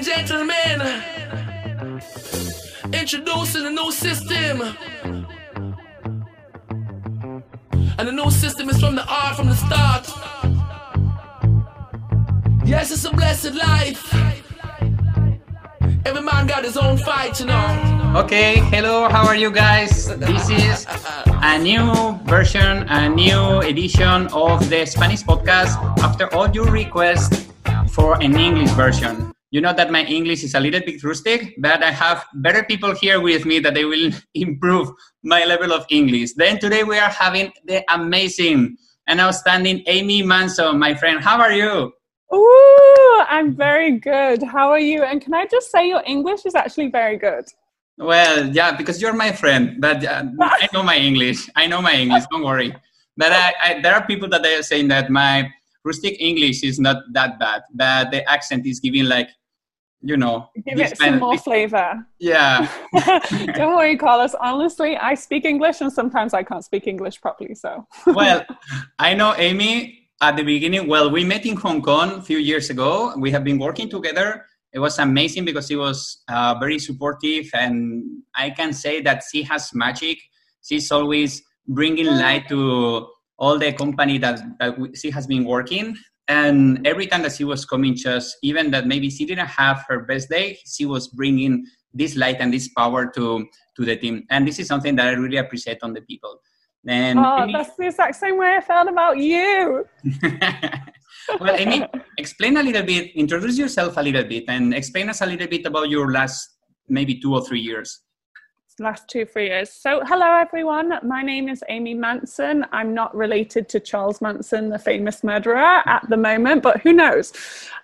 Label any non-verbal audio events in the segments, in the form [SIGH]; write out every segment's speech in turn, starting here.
and gentlemen, introducing a new system. And the new system is from the art from the start. Yes, it's a blessed life. Every man got his own fight, you know. Okay, hello, how are you guys? This is a new version, a new edition of the Spanish podcast after all your requests for an English version. You know that my English is a little bit rustic, but I have better people here with me that they will [LAUGHS] improve my level of English. Then today we are having the amazing and outstanding Amy Manson, my friend. How are you? Ooh, I'm very good. How are you? And can I just say your English is actually very good? Well, yeah, because you're my friend, but uh, I know my English. I know my English. Don't worry. But I, I, there are people that are saying that my rustic English is not that bad, but the accent is giving like, you know, give it some more flavor. Yeah. [LAUGHS] Don't worry, Carlos. Honestly, I speak English, and sometimes I can't speak English properly. So. [LAUGHS] well, I know Amy at the beginning, well, we met in Hong Kong a few years ago. We have been working together. It was amazing because he was uh, very supportive, and I can say that she has magic. She's always bringing light to all the company that, that she has been working. And every time that she was coming, just even that maybe she didn't have her best day, she was bringing this light and this power to to the team. And this is something that I really appreciate on the people. And oh, Amy, that's the exact same way I felt about you. [LAUGHS] well, Amy, explain a little bit, introduce yourself a little bit, and explain us a little bit about your last maybe two or three years last two, three years. So, hello everyone. My name is Amy Manson. I'm not related to Charles Manson, the famous murderer, at the moment, but who knows?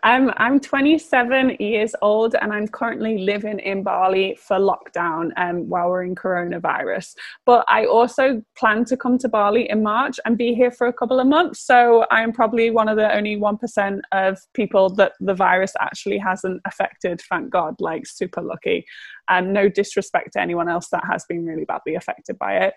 Um, I'm 27 years old and I'm currently living in Bali for lockdown um, while we're in coronavirus. But I also plan to come to Bali in March and be here for a couple of months. So, I'm probably one of the only 1% of people that the virus actually hasn't affected, thank God, like super lucky and no disrespect to anyone else that has been really badly affected by it.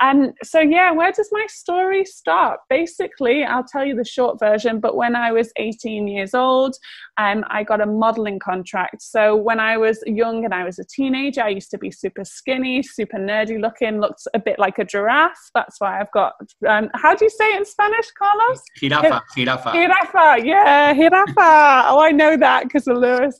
And so, yeah, where does my story start? Basically, I'll tell you the short version, but when I was 18 years old, um, I got a modeling contract. So, when I was young and I was a teenager, I used to be super skinny, super nerdy looking, looked a bit like a giraffe. That's why I've got, um, how do you say it in Spanish, Carlos? Jirafa, jirafa. Jirafa, yeah, jirafa. oh, I know that because of Lewis.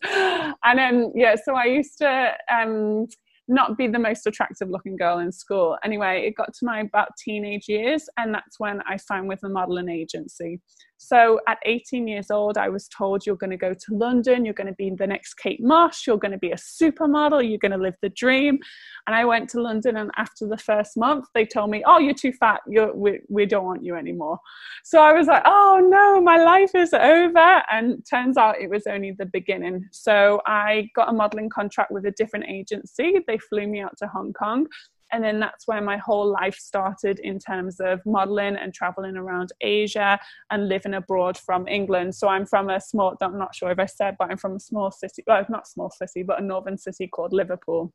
And then, yeah, so I used to, um, not be the most attractive looking girl in school. Anyway, it got to my about teenage years, and that's when I signed with a modeling agency. So at 18 years old, I was told you're going to go to London, you're going to be the next Kate Moss, you're going to be a supermodel, you're going to live the dream. And I went to London, and after the first month, they told me, "Oh, you're too fat. You're, we, we don't want you anymore." So I was like, "Oh no, my life is over." And turns out it was only the beginning. So I got a modeling contract with a different agency. They flew me out to Hong Kong and then that's where my whole life started in terms of modeling and traveling around Asia and living abroad from England. So I'm from a small, I'm not sure if I said, but I'm from a small city, well, not small city, but a northern city called Liverpool.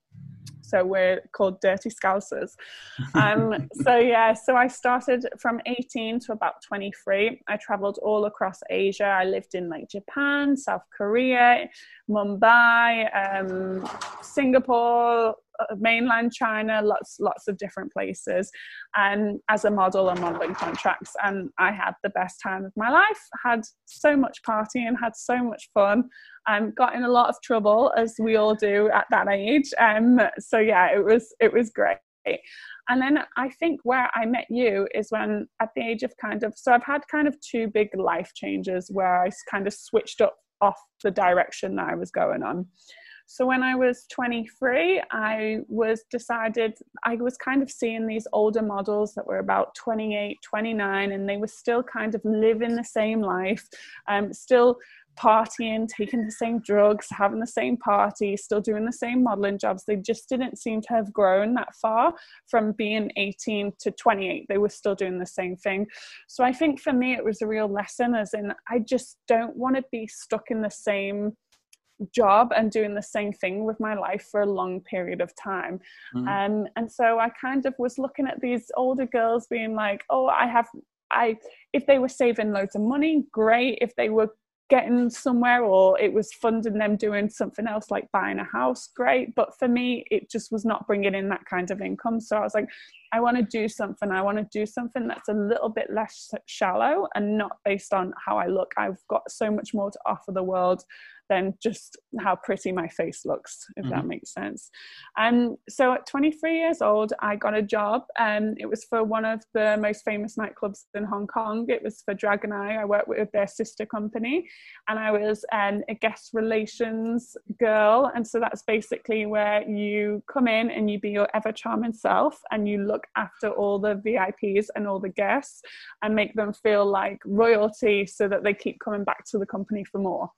So we're called Dirty Scousers. [LAUGHS] Um, so yeah, so I started from 18 to about 23. I traveled all across Asia. I lived in like Japan, South Korea, Mumbai, um, Singapore, uh, mainland China, lots lots of different places, and as a model and modeling contracts. And I had the best time of my life. Had so much partying, had so much fun. Um, got in a lot of trouble as we all do at that age. Um, so yeah, it was it was great. And then I think where I met you is when at the age of kind of so I've had kind of two big life changes where I kind of switched up off the direction that I was going on. So when I was 23, I was decided, I was kind of seeing these older models that were about 28, 29, and they were still kind of living the same life, um, still partying, taking the same drugs, having the same party, still doing the same modeling jobs. They just didn't seem to have grown that far from being 18 to 28. They were still doing the same thing. So I think for me, it was a real lesson, as in, I just don't want to be stuck in the same job and doing the same thing with my life for a long period of time. Mm-hmm. Um, and so I kind of was looking at these older girls being like, oh, I have, I, if they were saving loads of money, great. If they were getting somewhere or it was funding them doing something else like buying a house great. But for me it just was not bringing in that kind of income. So i was like i want to do something i want to do something that's a little bit less shallow and not based on how i look i've got so much more to offer the world than just how pretty my face looks, if mm-hmm. that makes sense. And um, so at 23 years old, I got a job, and it was for one of the most famous nightclubs in Hong Kong. It was for Dragon-i. I worked with their sister company, and I was um, a guest relations girl. And so that's basically where you come in and you be your ever charming self, and you look after all the VIPs and all the guests, and make them feel like royalty, so that they keep coming back to the company for more.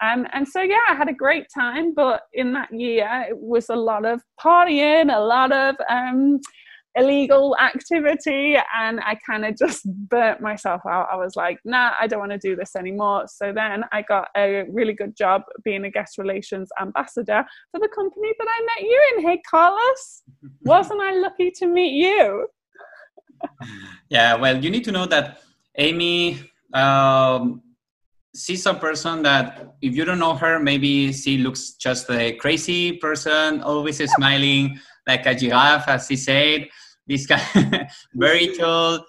Um, and so, yeah, I had a great time. But in that year, it was a lot of partying, a lot of um, illegal activity. And I kind of just burnt myself out. I was like, nah, I don't want to do this anymore. So then I got a really good job being a guest relations ambassador for the company that I met you in. Hey, Carlos, [LAUGHS] wasn't I lucky to meet you? yeah, well, you need to know that Amy. Um, she's a person that if you don't know her maybe she looks just a crazy person always smiling like a giraffe as she said this guy [LAUGHS] very tall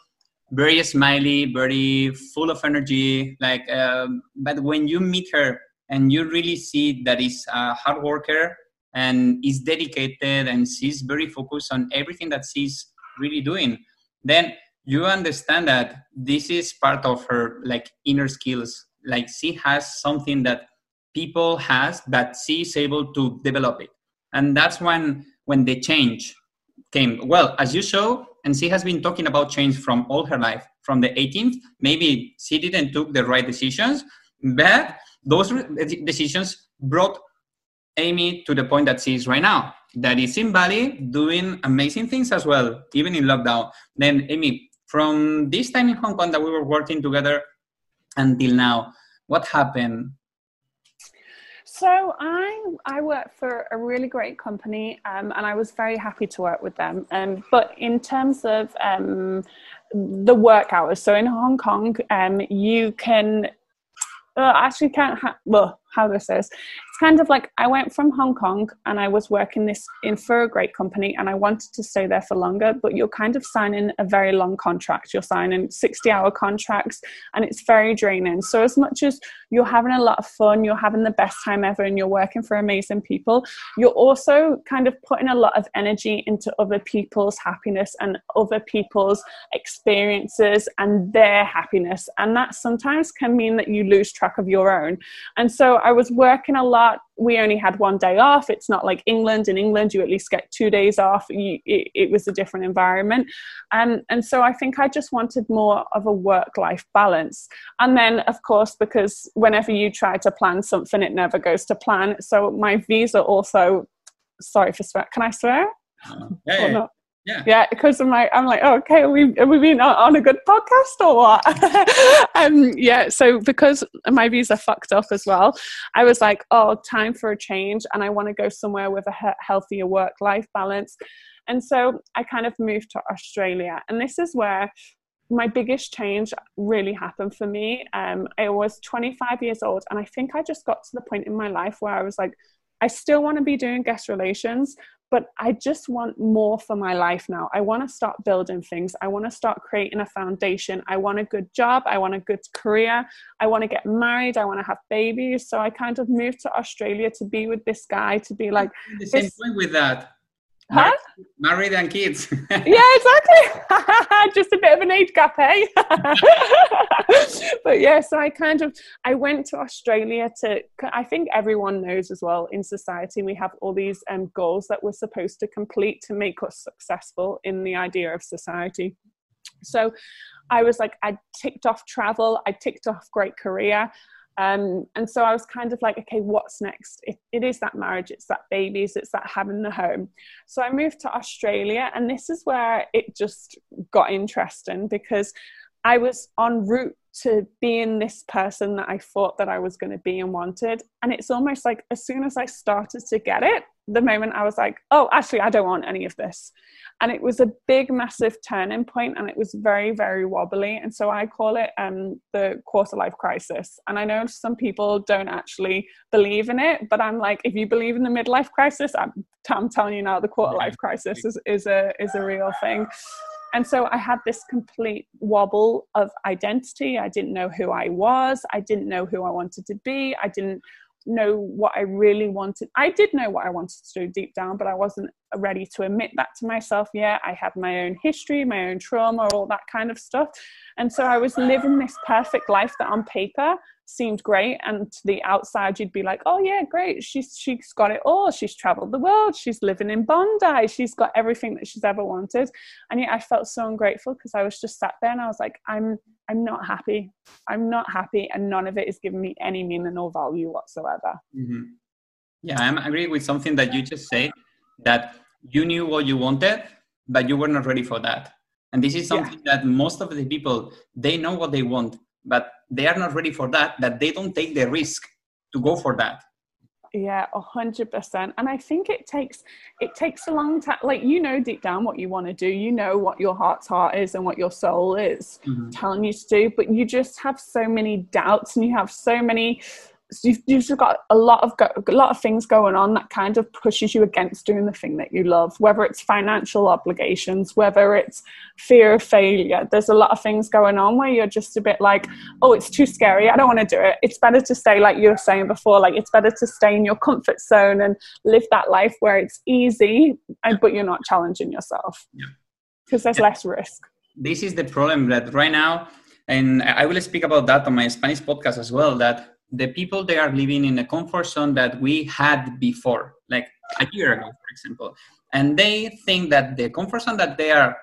very smiley very full of energy. Like um, but when you meet her and you really see that is a hard worker and is dedicated and she's very focused on everything that she's really doing then you understand that this is part of her like inner skills. Like she has something that people has that she is able to develop it. And that's when when the change came well as you show and she has been talking about change from all her life from the 18th maybe she didn't took the right decisions but those decisions brought amy to the point that she is right now. That is in bali doing amazing things as well even in lockdown. Then amy from this time in hong kong that we were working together until now what happened so I I work for a really great company, um, and I was very happy to work with them. Um, but in terms of um, the work hours, so in Hong Kong, um, you can uh, actually can't. Ha- well, how this? Kind of like I went from Hong Kong and I was working this in for a great company and I wanted to stay there for longer, but you're kind of signing a very long contract. You're signing 60 hour contracts and it's very draining. So, as much as you're having a lot of fun, you're having the best time ever, and you're working for amazing people, you're also kind of putting a lot of energy into other people's happiness and other people's experiences and their happiness. And that sometimes can mean that you lose track of your own. And so, I was working a lot we only had one day off. It's not like England. In England, you at least get two days off. You, it, it, was a different environment. And, and so I think I just wanted more of a work life balance. And then, of course, because whenever you try to plan something, it never goes to plan. So my visa also, sorry for swear, can I swear? Yeah, yeah. Yeah. Yeah, because I'm like, I'm like, oh, okay, are we, are we been on a good podcast or what? [LAUGHS] um, yeah, so because my visa fucked up as well, I was like, oh, time for a change, and I want to go somewhere with a healthier work-life balance. And so I kind of moved to Australia, and this is where my biggest change really happened for me. Um, I was 25 years old, and I think I just got to the point in my life where I was like, I still want to be doing guest relations, but I just want more for my life now. I want to start building things. I want to start creating a foundation. I want a good job. I want a good career. I want to get married. I want to have babies. So I kind of moved to Australia to be with this guy, to be like. The same point with that. Huh? Married and kids. [LAUGHS] yeah, exactly. [LAUGHS] Just a bit of an age gap, eh? [LAUGHS] but yeah, so I kind of I went to Australia to. I think everyone knows as well in society we have all these um, goals that we're supposed to complete to make us successful in the idea of society. So I was like, I ticked off travel, I ticked off great career. Um, and so I was kind of like, okay, what's next? It, it is that marriage, it's that babies, it's that having the home. So I moved to Australia, and this is where it just got interesting because I was en route to being this person that I thought that I was going to be and wanted. And it's almost like as soon as I started to get it, the moment I was like, oh, actually, I don't want any of this. And it was a big, massive turning point, and it was very, very wobbly. And so I call it um, the quarter life crisis. And I know some people don't actually believe in it, but I'm like, if you believe in the midlife crisis, I'm, I'm telling you now, the quarter life crisis is, is a is a real thing. And so I had this complete wobble of identity. I didn't know who I was. I didn't know who I wanted to be. I didn't know what I really wanted. I did know what I wanted to do deep down, but I wasn't ready to admit that to myself yet. I had my own history, my own trauma, all that kind of stuff. And so I was living this perfect life that on paper seemed great. And to the outside, you'd be like, oh, yeah, great. She's, she's got it all. She's traveled the world. She's living in Bondi. She's got everything that she's ever wanted. And yet I felt so ungrateful because I was just sat there and I was like, I'm, I'm not happy. I'm not happy. And none of it is giving me any meaning or value whatsoever. Mm-hmm. Yeah, I'm agree with something that you just said that you knew what you wanted, but you were not ready for that. And this is something yeah. that most of the people they know what they want, but they are not ready for that. That they don't take the risk to go for that. Yeah, a hundred percent. And I think it takes it takes a long time. Like you know deep down what you want to do. You know what your heart's heart is and what your soul is mm-hmm. telling you to do. But you just have so many doubts and you have so many so you've, you've got a lot of go, a lot of things going on that kind of pushes you against doing the thing that you love whether it's financial obligations whether it's fear of failure. There's a lot of things going on where you're just a bit like oh it's too scary. I don't want to do it. It's better to stay like you were saying before like it's better to stay in your comfort zone and live that life where it's easy but you're not challenging yourself. Because yeah. there's yeah. less risk. This is the problem that right now and i will speak about that on my spanish podcast as well that the people they are living in a comfort zone that we had before, like a year ago, for example, and they think that the comfort zone that they are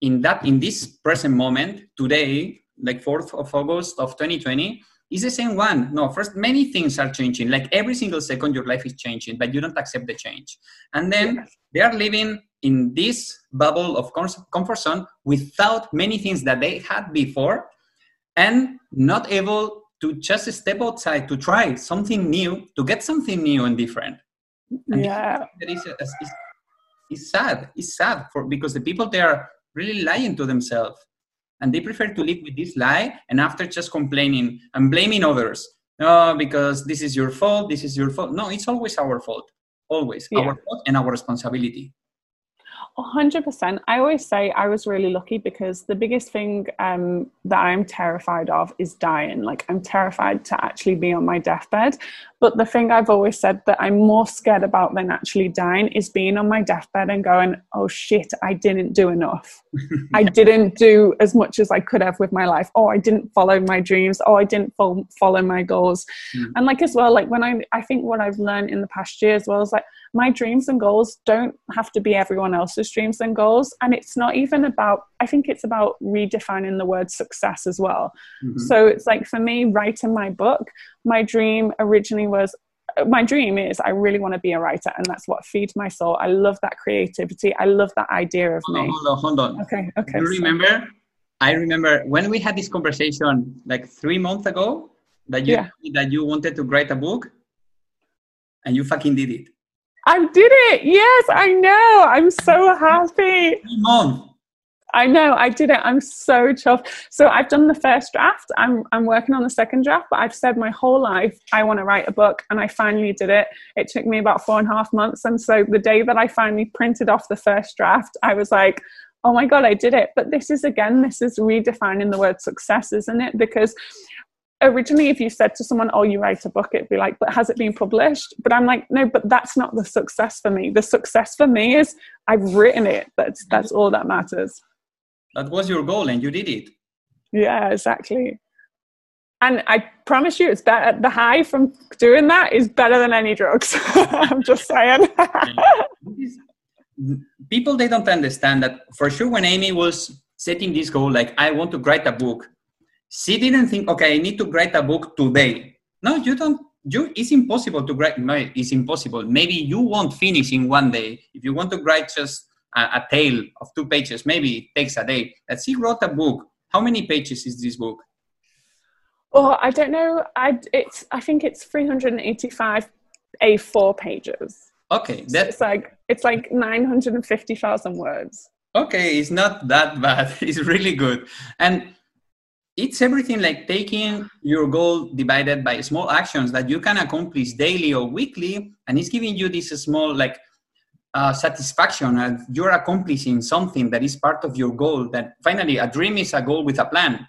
in that in this present moment today, like 4th of August of 2020, is the same one. No, first many things are changing. Like every single second, your life is changing, but you don't accept the change. And then yes. they are living in this bubble of comfort zone without many things that they had before and not able to just step outside to try something new to get something new and different. And yeah. that uh, is, is, is sad it's sad for because the people they are really lying to themselves. And they prefer to live with this lie and after just complaining and blaming others. No because this is your fault this is your fault. No it's always our fault always. Yeah. our fault and our responsibility 100%. I always say I was really lucky because the biggest thing um, that I'm terrified of is dying. Like, I'm terrified to actually be on my deathbed. But the thing I've always said that I'm more scared about than actually dying is being on my deathbed and going, oh shit, I didn't do enough. [LAUGHS] I didn't do as much as I could have with my life. Oh, I didn't follow my dreams. Oh, I didn't fo- follow my goals. Mm. And like as well, like when I, I think what I've learned in the past year as well is like my dreams and goals don't have to be everyone else's dreams and goals. And it's not even about, I think it's about redefining the word success as well. Mm-hmm. So it's like for me, writing my book, my dream originally was my dream is I really want to be a writer, and that's what feeds my soul. I love that creativity. I love that idea of hold me. On, hold on, hold on. Okay, okay. You so. remember? I remember when we had this conversation like three months ago that you yeah. that you wanted to write a book, and you fucking did it. I did it. Yes, I know. I'm so happy. Three months. I know I did it. I'm so chuffed. So I've done the first draft. I'm I'm working on the second draft, but I've said my whole life I want to write a book, and I finally did it. It took me about four and a half months, and so the day that I finally printed off the first draft, I was like, "Oh my god, I did it!" But this is again, this is redefining the word success, isn't it? Because originally if you said to someone oh you write a book it'd be like but has it been published but i'm like no but that's not the success for me the success for me is i've written it that's that's all that matters that was your goal and you did it. Yeah, exactly. And I promise you, it's better. The high from doing that is better than any drugs. [LAUGHS] I'm just saying. [LAUGHS] People they don't understand that for sure. When Amy was setting this goal, like I want to write a book, she didn't think, okay, I need to write a book today. No, you don't. You it's impossible to write. No, it's impossible. Maybe you won't finish in one day. If you want to write just a, a tale of two pages. Maybe it takes a day. Let's see, wrote a book. How many pages is this book? Oh, I don't know. I it's I think it's 385 A4 pages. Okay, that's it's like it's like nine hundred and fifty thousand words. Okay, it's not that bad. [LAUGHS] It's really good, and it's everything like taking your goal divided by small actions that you can accomplish daily or weekly, and it's giving you this small like uh, satisfaction and you're accomplishing something that is part of your goal. That finally, a dream is a goal with a plan.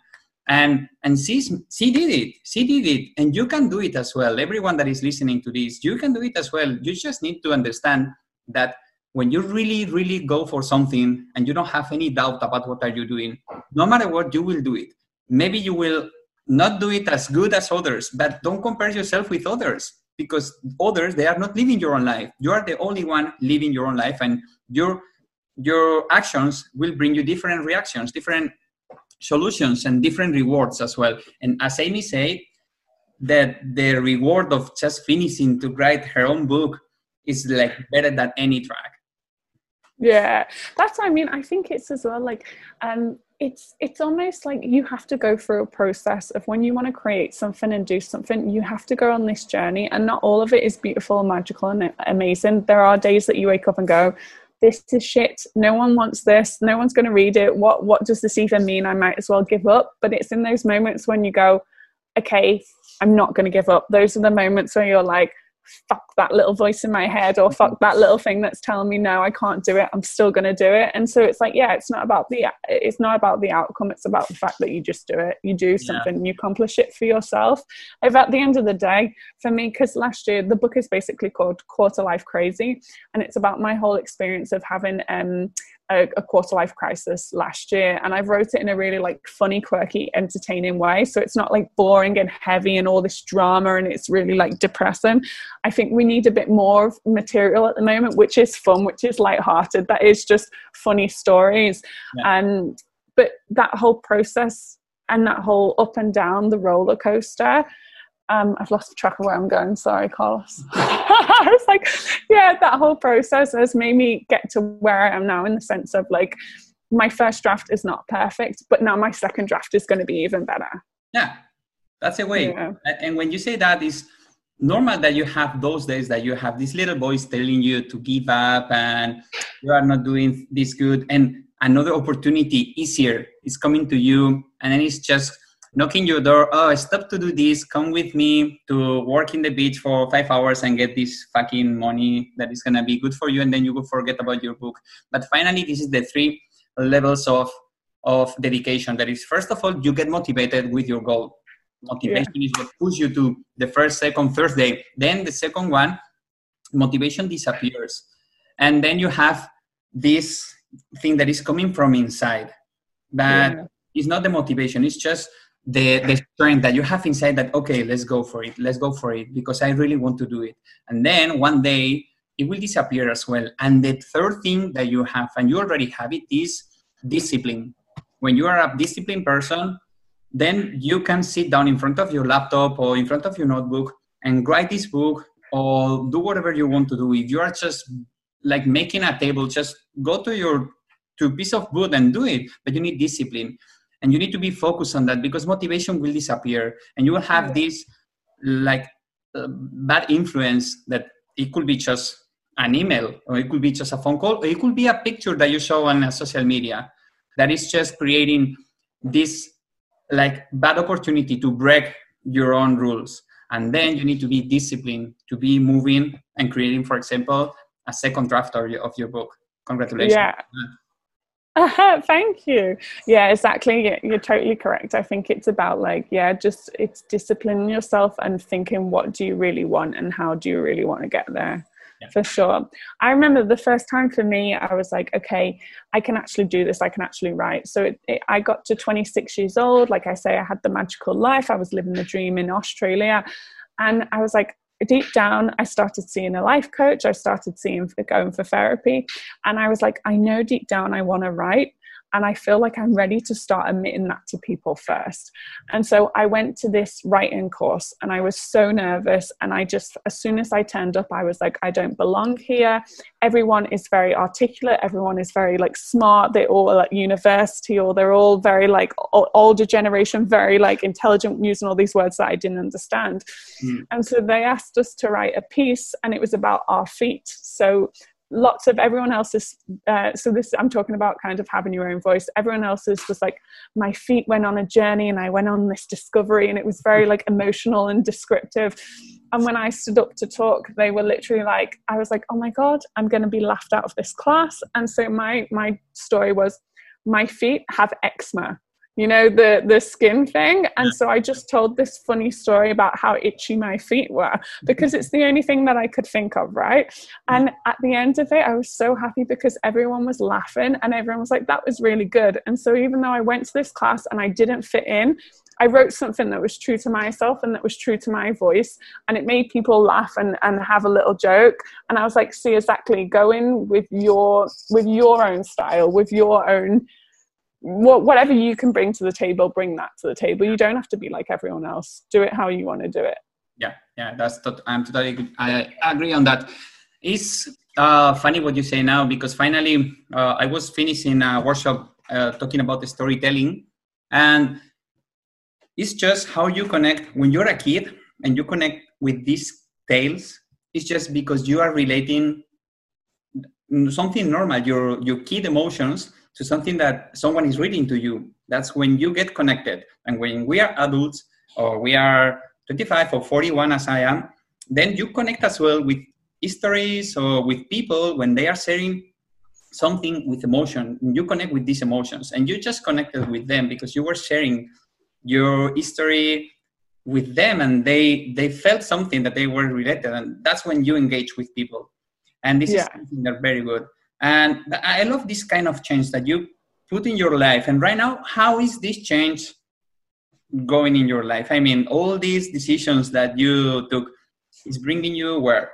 And and she she did it. She did it. And you can do it as well. Everyone that is listening to this you can do it as well. You just need to understand that when you really really go for something and you don't have any doubt about what are you doing no matter what you will do it. Maybe you will not do it as good as others but don't compare yourself with others because others they are not living your own life you are the only one living your own life and your your actions will bring you different reactions different solutions and different rewards as well. And as Amy said, that the reward of just finishing to write her own book is like better than any track. Yeah, that's what I mean. I think it's as well like um it's it's almost like you have to go through a process of when you want to create something and do something you have to go on this journey and not all of it is beautiful and magical and amazing. There are days that you wake up and go this is shit. No one wants this. No one's going to read it. What what does this even mean? I might as well give up. But it's in those moments when you go okay i'm not going to give up. Those are the moments where you're like fuck that little voice in my head or fuck that little thing that's telling me no i can't do it i'm still going to do it. And so it's like yeah it's not about the it's not about the outcome it's about the fact that you just do it. You do something yeah. you accomplish it for yourself. If at the end of the day for me because last year the book is basically called quarter life crazy and it's about my whole experience of having um a, a, quarter life crisis last year and i wrote it in a really like funny quirky entertaining way. So it's not like boring and heavy and all this drama and it's really like depressing. I think we need a bit more material at the moment which is fun which is light-hearted. That is just funny stories. Yeah. and but that whole process and that whole up and down the roller coaster um, I've lost track of where I'm going. Sorry, Carlos. [LAUGHS] I was like, yeah, that whole process has made me get to where I am now in the sense of like, my first draft is not perfect, but now my second draft is going to be even better. Yeah, that's a way. Yeah. And when you say that, is normal that you have those days that you have this little voice telling you to give up and you are not doing this good, and another opportunity easier is coming to you, and then it's just knocking your door oh stop to do this. Come with me to work in the beach for five hours and get this fucking money that is going to be good for you and then you will forget about your book. But finally this is the three levels of of dedication. That is first of all you get motivated with your goal. Motivation yeah. is what pushes you to the first second third day. Then the second one motivation disappears. And then you have this thing that is coming from inside. That yeah. is not the motivation. It's just the the strength that you have inside that okay let's go for it let's go for it because i really want to do it. And then one day it will disappear as well. And the third thing that you have and you already have it is discipline. When you are a disciplined person then you can sit down in front of your laptop or in front of your notebook and write this book or do whatever you want to do. If you are just like making a table just go to your to piece of wood and do it. But you need discipline and you need to be focused on that because motivation will disappear and you will have this like uh, bad influence that it could be just an email or it could be just a phone call or it could be a picture that you show on social media that is just creating this like bad opportunity to break your own rules. And then you need to be disciplined to be moving and creating for example a second draft of your, of your book. Congratulations. Yeah [LAUGHS] Thank you. Yeah, exactly. You're totally correct. I think it's about like, yeah, just it's disciplining yourself and thinking what do you really want and how do you really want to get there. Yeah. For sure. I remember the first time for me, I was like, okay, I can actually do this. I can actually write. So it, it, I got to 26 years old. Like I say, I had the magical life. I was living the dream in Australia. And I was like, deep down, I started seeing a life coach. I started seeing going for therapy, and I was like, I know deep down I want to write. And I feel like I'm ready to start admitting that to people first. And so I went to this writing course and I was so nervous. And I just, as soon as I turned up, I was like, I don't belong here. Everyone is very articulate, everyone is very like smart, they're all at university or they're all very like older generation, very like intelligent, using all these words that I didn't understand. Mm. And so they asked us to write a piece and it was about our feet. So lots of everyone else's uh, so this i'm talking about kind of having your own voice. Everyone else's was like my feet went on a journey and i went on this discovery and it was very like emotional and descriptive. And when i stood up to talk they were literally like i was like oh my god i'm going to be laughed out of this class. And so my my story was my feet have eczema you know the the skin thing. And so i just told this funny story about how itchy my feet were because it's the only thing that i could think of right? And at the end of it i was so happy because everyone was laughing and everyone was like that was really good. And so even though i went to this class and i didn't fit in I wrote something that was true to myself and that was true to my voice, and it made people laugh and, and have a little joke. And I was like, see, exactly, go in with your with your own style, with your own what, whatever you can bring to the table, bring that to the table. You don't have to be like everyone else. Do it how you want to do it. Yeah, yeah, that's tot- I'm totally good. I agree on that. It's uh, funny what you say now because finally uh, I was finishing a workshop uh, talking about the storytelling, and it's just how you connect when you're a kid and you connect with these tales. It's just because you are relating something normal, your your kid emotions to something that someone is reading to you. That's when you get connected. And when we are adults or we are 25 or 41 as I am, then you connect as well with histories or with people when they are sharing something with emotion. You connect with these emotions and you just connected with them because you were sharing your history with them and they they felt something that they were related and that's when you engage with people and this yeah. is something that very good and I love this kind of change that you put in your life. And right now, how is this change going in your life? I mean, all these decisions that you took is bringing you where?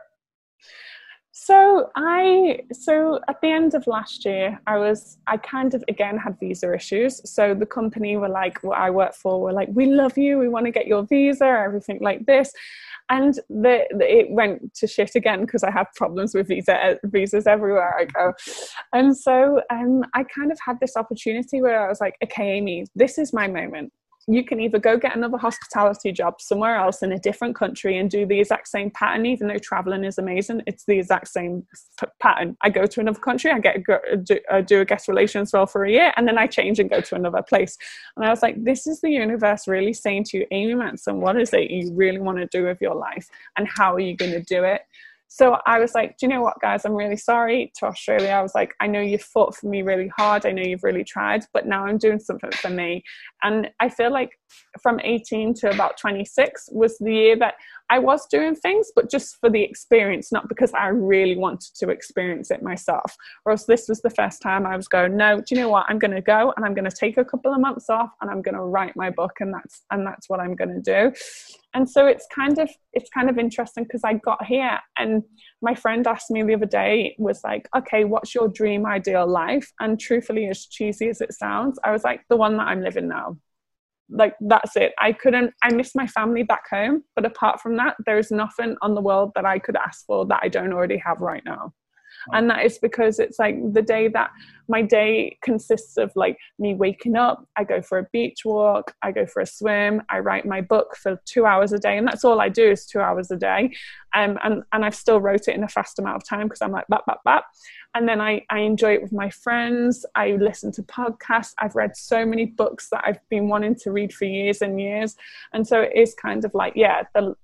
So I so at the end of last year, I was I kind of again had visa issues. So the company were like, what I work for were like, we love you, we want to get your visa, everything like this and the, the, it went to shit again because I have problems with visa visas everywhere I go. And so um, I kind of had this opportunity where I was like, okay, Amy, this is my moment you can either go get another hospitality job somewhere else in a different country and do the exact same pattern even though traveling is amazing it's the exact same p- pattern. I go to another country i get a, do, do a guest relations role for a year and then i change and go to another place. And i was like this is the universe really saying to you amy manson what is it you really want to do with your life and how are you going to do it so I was like, do you know what, guys? I'm really sorry to Australia. I was like, I know you've fought for me really hard. I know you've really tried, but now I'm doing something for me. And I feel like from 18 to about 26 was the year that I was doing things, but just for the experience, not because I really wanted to experience it myself. Whereas this was the first time I was going, no, do you know what? I'm going to go and I'm going to take a couple of months off and I'm going to write my book, and that's and that's what I'm going to do. And so it's kind of it's kind of interesting because I got here and my friend asked me the other day was like, okay, what's your dream ideal life? And truthfully, as cheesy as it sounds, I was like, the one that I'm living now. Like that's it. I couldn't i miss my family back home but apart from that there's nothing on the world that i could ask for that i don't already have right now and that is because it's like the day that my day consists of like me waking up i go for a beach walk i go for a swim i write my book for two hours a day and that's all i do is two hours a day. Um, and, and i've still wrote it in a fast amount of time because i'm like bap bap bap. And then I, I enjoy it with my friends i listen to podcasts i've read so many books that i've been wanting to read for years and years. And so it is kind of like yeah the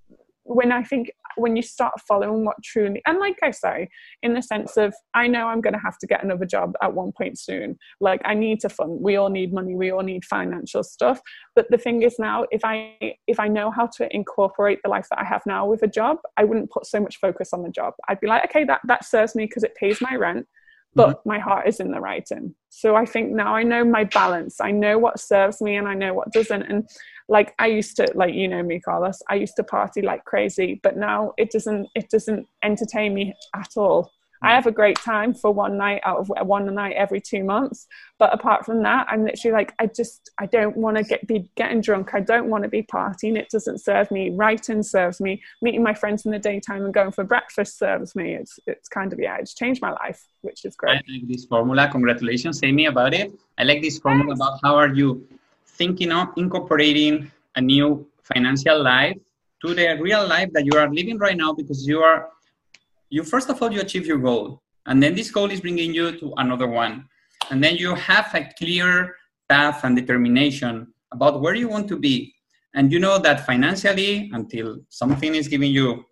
when I think when you start following what truly and like I say, in the sense of I know I'm gonna have to get another job at one point soon. Like I need to fund we all need money, we all need financial stuff. But the thing is now if I if I know how to incorporate the life that I have now with a job, I wouldn't put so much focus on the job. I'd be like, okay, that, that serves me because it pays my rent but mm-hmm. my heart is in the writing. So I think now I know my balance. I know what serves me and I know what doesn't. And like I used to, like you know me, Carlos, I used to party like crazy, but now it doesn't it doesn't entertain me at all. I hmm. have a great time for one night out of one night every two months. But apart from that, I'm literally like, I just, I don't want to get be getting drunk. I don't want to be partying. It doesn't serve me. Writing serves me. Meeting my friends in the daytime and going for breakfast serves me. It's, it's kind of, yeah, it's changed my life, which is great. I like this formula. Congratulations, Amy, about it. I like this formula Thanks. about how are you thinking of incorporating a new financial life to the real life that you are living right now because you are you first of all you achieve your goal and then this goal is bringing you to another one. And then you have a clear path and determination about where you want to be. And you know that financially until something is giving you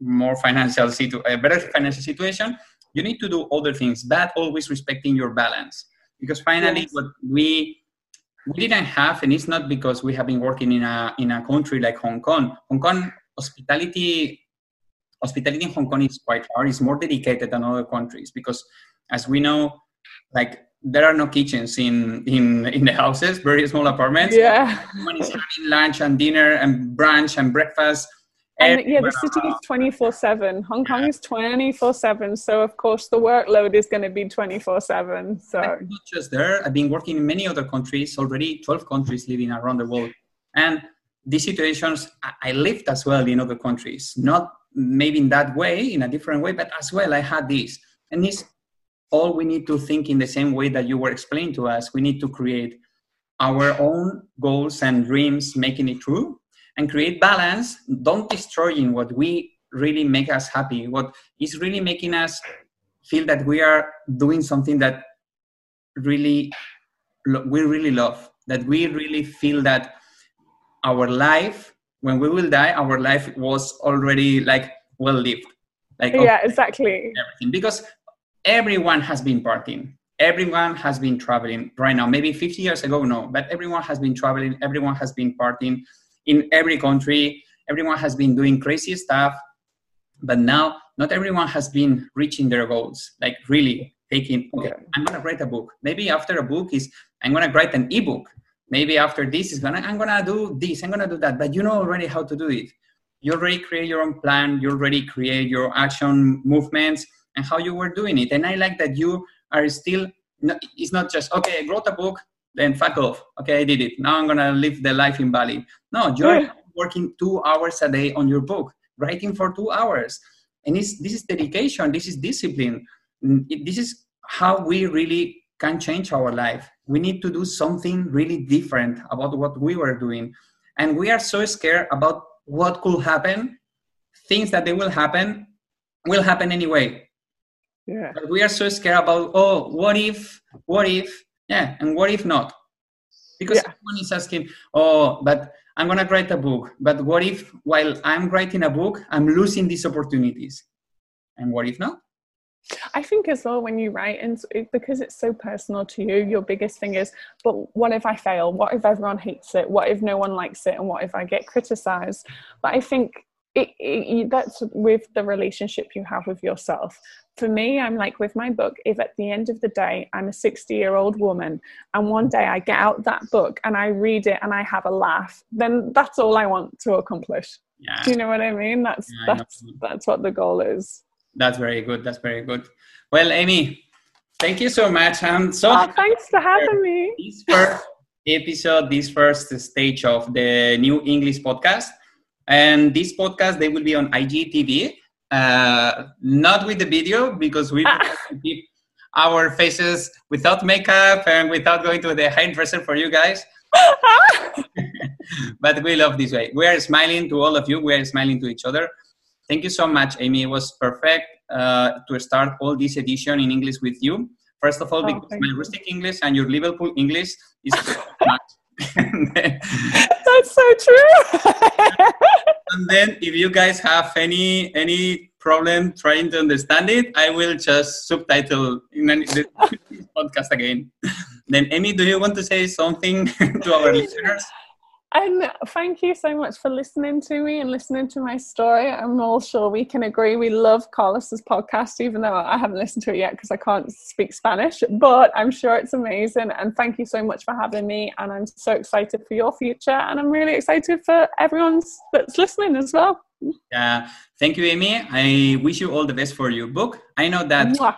more financial situ- a better financial situation you need to do other things. But always respecting your balance. Because finally yes. what we we didn't have and it's not because we have been working in a in a country like hong kong hong kong hospitality hospitality in Hong Kong is quite hard. It's more dedicated than other countries because, as we know, like there are no kitchens in in in the houses, very small apartments. Yeah, everyone is having lunch and dinner and brunch and breakfast. And yeah, the city is 24 7. Hong Kong yeah. is 24 7. So, of course, the workload is going to be 24 7. So, not just there, I've been working in many other countries, already 12 countries living around the world. And these situations I lived as well in other countries, not maybe in that way, in a different way, but as well, I had this. And it's all we need to think in the same way that you were explaining to us. We need to create our own goals and dreams, making it true, and create balance, don't destroying what we really make us happy, what is really making us feel that we are doing something that really we really love, that we really feel that our life when we will die, our life was already like well lived. Like yeah, exactly. Everything because everyone has been partying. Everyone has been traveling right now. Maybe 50 years ago, no, but everyone has been traveling. Everyone has been partying in every country. Everyone has been doing crazy stuff. But now, not everyone has been reaching their goals. Like really taking. Okay, I'm gonna write a book. Maybe after a book is I'm gonna write an ebook maybe after this is gonna i'm gonna do this i'm gonna do that but you know already how to do it you already create your own plan you already create your action movements and how you were doing it and i like that you are still it's not just okay i wrote a book then fuck off okay i did it now i'm gonna live the life in bali no you're yeah. working two hours a day on your book writing for two hours and it's, this is dedication this is discipline mm, this is how we really can change our life. We need to do something really different about what we were doing. And we are so scared about what could happen. Things that they will happen will happen anyway. Yeah. But we are so scared about, oh, what if, what if, yeah, and what if not? Because yeah. everyone is asking, oh, but I'm going to write a book. But what if while I'm writing a book, I'm losing these opportunities? And what if not? I think as well when you write, and because it's so personal to you, your biggest thing is, but what if I fail? What if everyone hates it? What if no one likes it? And what if I get criticized? But I think it, it, that's with the relationship you have with yourself. For me, I'm like with my book, if at the end of the day, I'm a 60 year old woman and one day I get out that book and I read it and I have a laugh, then that's all I want to accomplish. Yeah. Do you know what I mean? That's, yeah, that's, that's what the goal is. That's very good. That's very good. Well, Amy, thank you so much. I'm so oh, thanks for having me. This first episode, this first stage of the new English podcast. And this podcast, they will be on IGTV, uh, not with the video because we keep our faces without makeup and without going to the hairdresser for you guys. [LAUGHS] but we love this way. We are smiling to all of you. We are smiling to each other. Thank you so much, Amy. It was perfect uh, to start all this edition in English with you. First of all, oh, because my rustic English and your Liverpool English is [LAUGHS] [LAUGHS] That's so true. [LAUGHS] and then, if you guys have any any problem trying to understand it, I will just subtitle in the [LAUGHS] podcast again. [LAUGHS] Then, Amy, do you want to say something to our listeners? And thank you so much for listening to me and listening to my story. I'm all sure we can agree we love Carlos's podcast, even though I haven't listened to it yet because I can't speak Spanish. But I'm sure it's amazing. And thank you so much for having me. And I'm so excited for your future. And I'm really excited for everyone that's listening as well. Yeah, thank you, Amy. I wish you all the best for your book. I know that Mwah.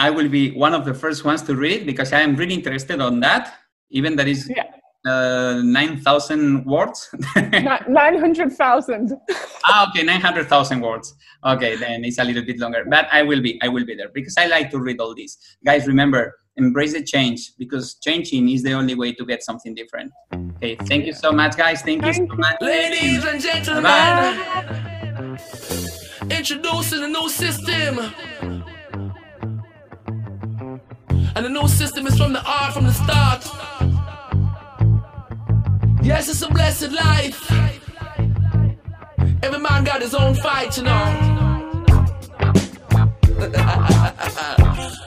I will be one of the first ones to read it because I am really interested on that. Even that is yeah. Uh, nine thousand words. [LAUGHS] nine hundred thousand. [LAUGHS] ah, okay, nine hundred thousand words. Okay, then it's a little bit longer, but I will be. I will be there because I like to read all this. Guys, remember, embrace the change because changing is the only way to get something different. Okay, thank you so much, guys. Thank, thank you so much. Ladies and gentlemen, Bye. introducing a new system. And the new system is from the art from the start. Yes, it's a blessed life. Every man got his own fight, you know. [LAUGHS]